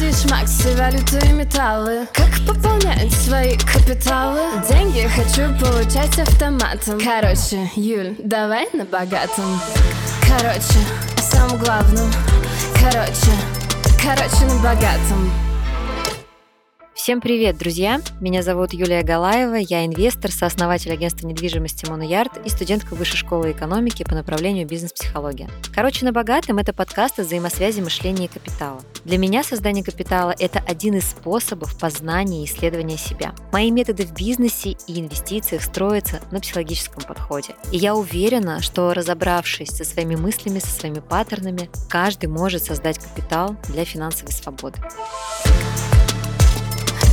Акции, шмаксы, валюты и металлы. Как пополнять свои капиталы? Деньги хочу получать автоматом. Короче, Юль, давай на богатом. Короче, о самом главном Короче, короче, на богатом Всем привет, друзья! Меня зовут Юлия Галаева, я инвестор, сооснователь агентства недвижимости Моноярд и студентка Высшей школы экономики по направлению бизнес-психология. Короче, на богатом – это подкаст о взаимосвязи мышления и капитала. Для меня создание капитала – это один из способов познания и исследования себя. Мои методы в бизнесе и инвестициях строятся на психологическом подходе. И я уверена, что разобравшись со своими мыслями, со своими паттернами, каждый может создать капитал для финансовой свободы.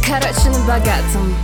Короче, на богатом.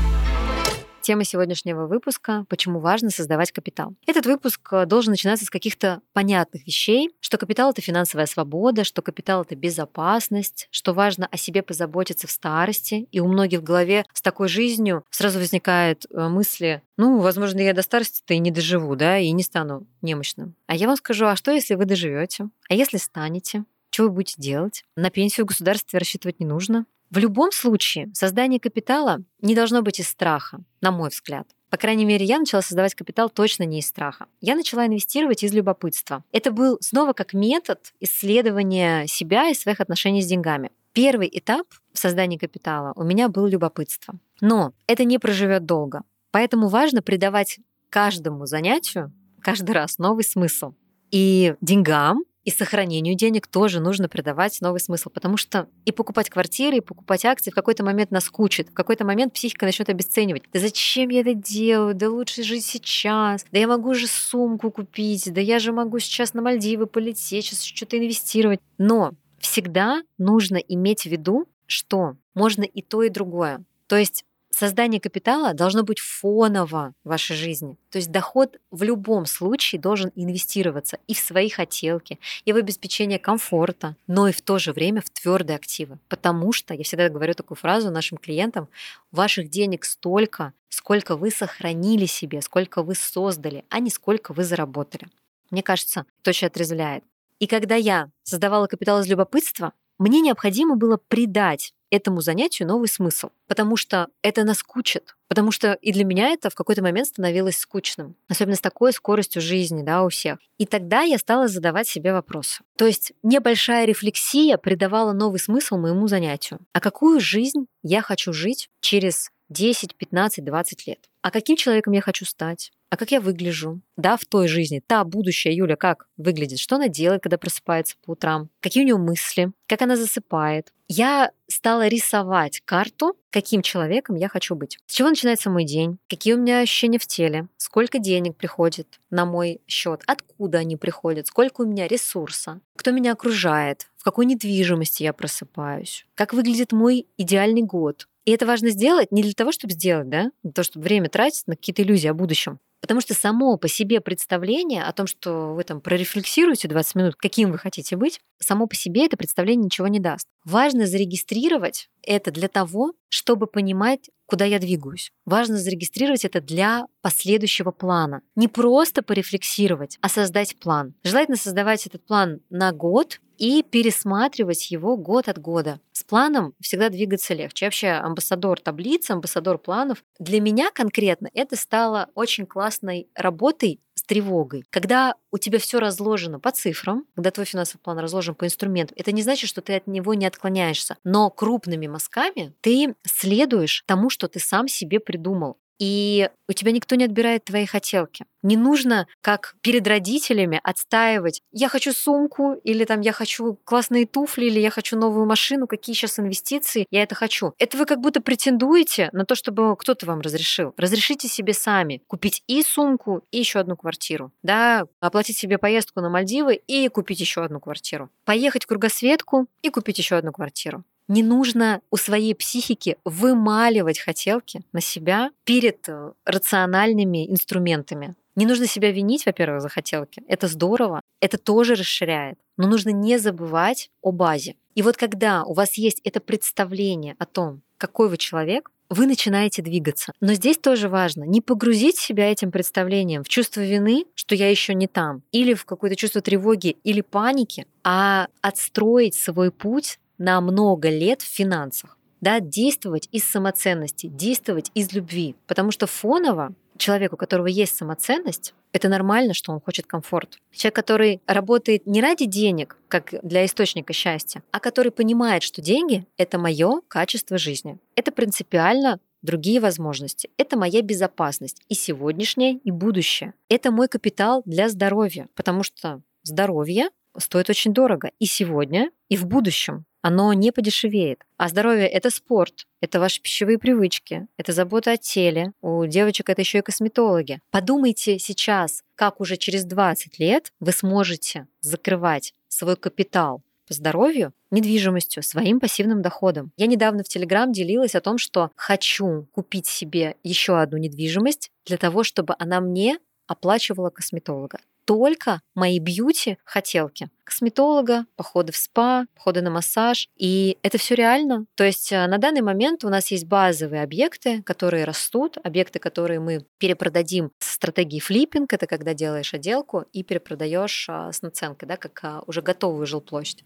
Тема сегодняшнего выпуска – почему важно создавать капитал. Этот выпуск э, должен начинаться с каких-то понятных вещей, что капитал – это финансовая свобода, что капитал – это безопасность, что важно о себе позаботиться в старости. И у многих в голове с такой жизнью сразу возникают э, мысли, ну, возможно, я до старости-то и не доживу, да, и не стану немощным. А я вам скажу, а что, если вы доживете? А если станете? Что вы будете делать? На пенсию государстве рассчитывать не нужно. В любом случае, создание капитала не должно быть из страха, на мой взгляд. По крайней мере, я начала создавать капитал точно не из страха. Я начала инвестировать из любопытства. Это был снова как метод исследования себя и своих отношений с деньгами. Первый этап в создании капитала у меня был любопытство. Но это не проживет долго. Поэтому важно придавать каждому занятию каждый раз новый смысл. И деньгам, и сохранению денег тоже нужно придавать новый смысл, потому что и покупать квартиры, и покупать акции в какой-то момент наскучит, в какой-то момент психика начнет обесценивать. Да зачем я это делаю? Да лучше жить сейчас. Да я могу же сумку купить. Да я же могу сейчас на Мальдивы полететь, сейчас что-то инвестировать. Но всегда нужно иметь в виду, что можно и то, и другое. То есть создание капитала должно быть фоново в вашей жизни. То есть доход в любом случае должен инвестироваться и в свои хотелки, и в обеспечение комфорта, но и в то же время в твердые активы. Потому что, я всегда говорю такую фразу нашим клиентам, ваших денег столько, сколько вы сохранили себе, сколько вы создали, а не сколько вы заработали. Мне кажется, это очень отрезвляет. И когда я создавала капитал из любопытства, мне необходимо было придать этому занятию новый смысл, потому что это наскучит, потому что и для меня это в какой-то момент становилось скучным, особенно с такой скоростью жизни, да, у всех. И тогда я стала задавать себе вопросы. То есть небольшая рефлексия придавала новый смысл моему занятию. А какую жизнь я хочу жить через 10, 15, 20 лет? А каким человеком я хочу стать? а как я выгляжу, да, в той жизни, та будущая Юля как выглядит, что она делает, когда просыпается по утрам, какие у нее мысли, как она засыпает. Я стала рисовать карту, каким человеком я хочу быть. С чего начинается мой день, какие у меня ощущения в теле, сколько денег приходит на мой счет, откуда они приходят, сколько у меня ресурса, кто меня окружает, в какой недвижимости я просыпаюсь, как выглядит мой идеальный год, и это важно сделать не для того, чтобы сделать, да, того, чтобы время тратить на какие-то иллюзии о будущем, Потому что само по себе представление о том, что вы там прорефлексируете 20 минут, каким вы хотите быть, само по себе это представление ничего не даст. Важно зарегистрировать это для того, чтобы понимать, куда я двигаюсь. Важно зарегистрировать это для последующего плана. Не просто порефлексировать, а создать план. Желательно создавать этот план на год и пересматривать его год от года. С планом всегда двигаться легче. Вообще амбассадор таблиц, амбассадор планов. Для меня конкретно это стало очень классной работой с тревогой. Когда у тебя все разложено по цифрам, когда твой финансовый план разложен по инструментам, это не значит, что ты от него не отклоняешься. Но крупными мазками ты следуешь тому, что ты сам себе придумал и у тебя никто не отбирает твои хотелки. Не нужно, как перед родителями, отстаивать «я хочу сумку» или там «я хочу классные туфли» или «я хочу новую машину», какие сейчас инвестиции, я это хочу. Это вы как будто претендуете на то, чтобы кто-то вам разрешил. Разрешите себе сами купить и сумку, и еще одну квартиру. Да, оплатить себе поездку на Мальдивы и купить еще одну квартиру. Поехать в кругосветку и купить еще одну квартиру. Не нужно у своей психики вымаливать хотелки на себя перед э, рациональными инструментами. Не нужно себя винить, во-первых, за хотелки. Это здорово, это тоже расширяет. Но нужно не забывать о базе. И вот когда у вас есть это представление о том, какой вы человек, вы начинаете двигаться. Но здесь тоже важно не погрузить себя этим представлением в чувство вины, что я еще не там, или в какое-то чувство тревоги или паники, а отстроить свой путь на много лет в финансах. Да, действовать из самоценности, действовать из любви. Потому что фоново человеку, у которого есть самоценность, это нормально, что он хочет комфорт. Человек, который работает не ради денег, как для источника счастья, а который понимает, что деньги — это мое качество жизни. Это принципиально другие возможности. Это моя безопасность и сегодняшняя, и будущее. Это мой капитал для здоровья, потому что здоровье стоит очень дорого и сегодня, и в будущем оно не подешевеет. А здоровье — это спорт, это ваши пищевые привычки, это забота о теле. У девочек это еще и косметологи. Подумайте сейчас, как уже через 20 лет вы сможете закрывать свой капитал по здоровью недвижимостью, своим пассивным доходом. Я недавно в Телеграм делилась о том, что хочу купить себе еще одну недвижимость для того, чтобы она мне оплачивала косметолога только мои бьюти-хотелки. Косметолога, походы в спа, походы на массаж. И это все реально. То есть э, на данный момент у нас есть базовые объекты, которые растут, объекты, которые мы перепродадим с стратегией флиппинг. Это когда делаешь отделку и перепродаешь а, с наценкой, да, как а, уже готовую жилплощадь.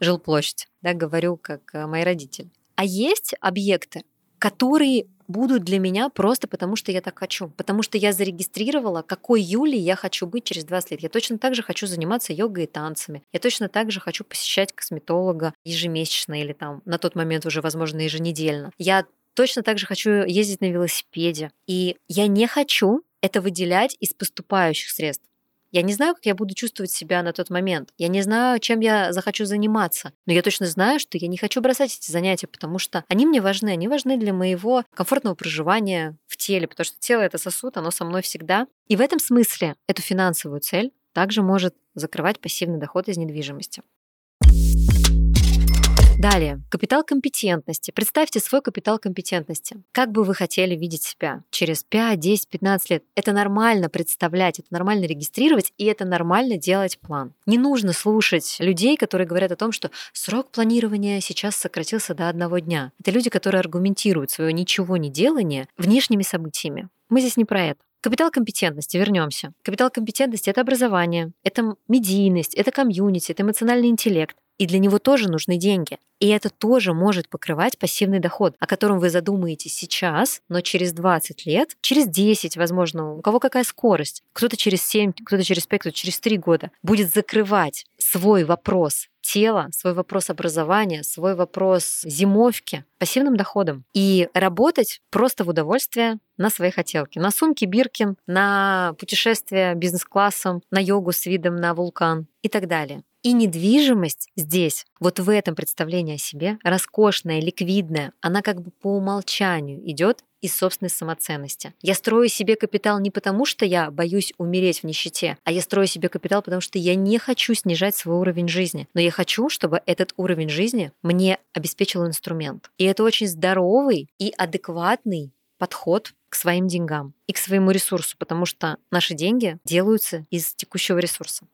Жилплощадь, да, говорю, как э, мои родители. А есть объекты, которые будут для меня просто потому, что я так хочу. Потому что я зарегистрировала, какой Юлей я хочу быть через 20 лет. Я точно так же хочу заниматься йогой и танцами. Я точно так же хочу посещать косметолога ежемесячно или там на тот момент уже, возможно, еженедельно. Я точно так же хочу ездить на велосипеде. И я не хочу это выделять из поступающих средств. Я не знаю, как я буду чувствовать себя на тот момент. Я не знаю, чем я захочу заниматься. Но я точно знаю, что я не хочу бросать эти занятия, потому что они мне важны. Они важны для моего комфортного проживания в теле, потому что тело — это сосуд, оно со мной всегда. И в этом смысле эту финансовую цель также может закрывать пассивный доход из недвижимости. Далее, капитал компетентности. Представьте свой капитал компетентности. Как бы вы хотели видеть себя через 5, 10, 15 лет? Это нормально представлять, это нормально регистрировать, и это нормально делать план. Не нужно слушать людей, которые говорят о том, что срок планирования сейчас сократился до одного дня. Это люди, которые аргументируют свое ничего не делание внешними событиями. Мы здесь не про это. Капитал компетентности, вернемся. Капитал компетентности — это образование, это медийность, это комьюнити, это эмоциональный интеллект. И для него тоже нужны деньги. И это тоже может покрывать пассивный доход, о котором вы задумаетесь сейчас, но через 20 лет, через 10, возможно, у кого какая скорость, кто-то через 7, кто-то через 5, кто-то через 3 года будет закрывать свой вопрос тела, свой вопрос образования, свой вопрос зимовки пассивным доходом и работать просто в удовольствие на свои хотелки. На сумки Биркин, на путешествия бизнес-классом, на йогу с видом на вулкан и так далее. И недвижимость здесь, вот в этом представлении о себе, роскошная, ликвидная, она как бы по умолчанию идет из собственной самоценности. Я строю себе капитал не потому, что я боюсь умереть в нищете, а я строю себе капитал, потому что я не хочу снижать свой уровень жизни. Но я хочу, чтобы этот уровень жизни мне обеспечил инструмент. И это очень здоровый и адекватный подход к своим деньгам и к своему ресурсу, потому что наши деньги делаются из текущего ресурса.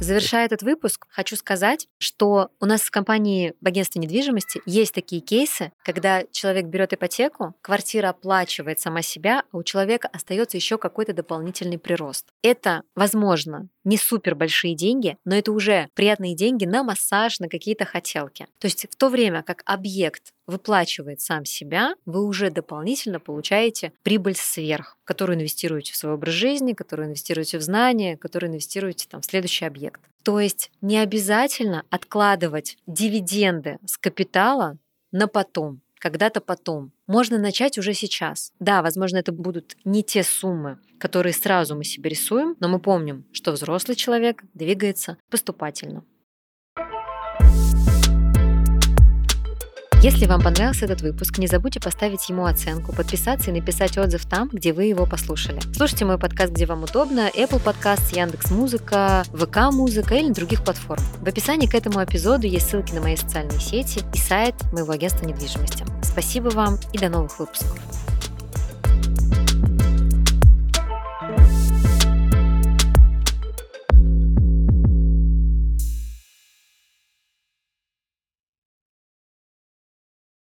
Завершая этот выпуск, хочу сказать, что у нас в компании в агентстве недвижимости есть такие кейсы, когда человек берет ипотеку, квартира оплачивает сама себя, а у человека остается еще какой-то дополнительный прирост. Это, возможно, не супер большие деньги, но это уже приятные деньги на массаж, на какие-то хотелки. То есть в то время как объект выплачивает сам себя, вы уже дополнительно получаете прибыль сверх, которую инвестируете в свой образ жизни, которую инвестируете в знания, которую инвестируете там, в следующий объект. То есть не обязательно откладывать дивиденды с капитала на потом когда-то потом. Можно начать уже сейчас. Да, возможно, это будут не те суммы, которые сразу мы себе рисуем, но мы помним, что взрослый человек двигается поступательно. Если вам понравился этот выпуск, не забудьте поставить ему оценку, подписаться и написать отзыв там, где вы его послушали. Слушайте мой подкаст, где вам удобно, Apple Podcast, Яндекс Музыка, ВК Музыка или других платформ. В описании к этому эпизоду есть ссылки на мои социальные сети и сайт моего агентства недвижимости. Спасибо вам и до новых выпусков.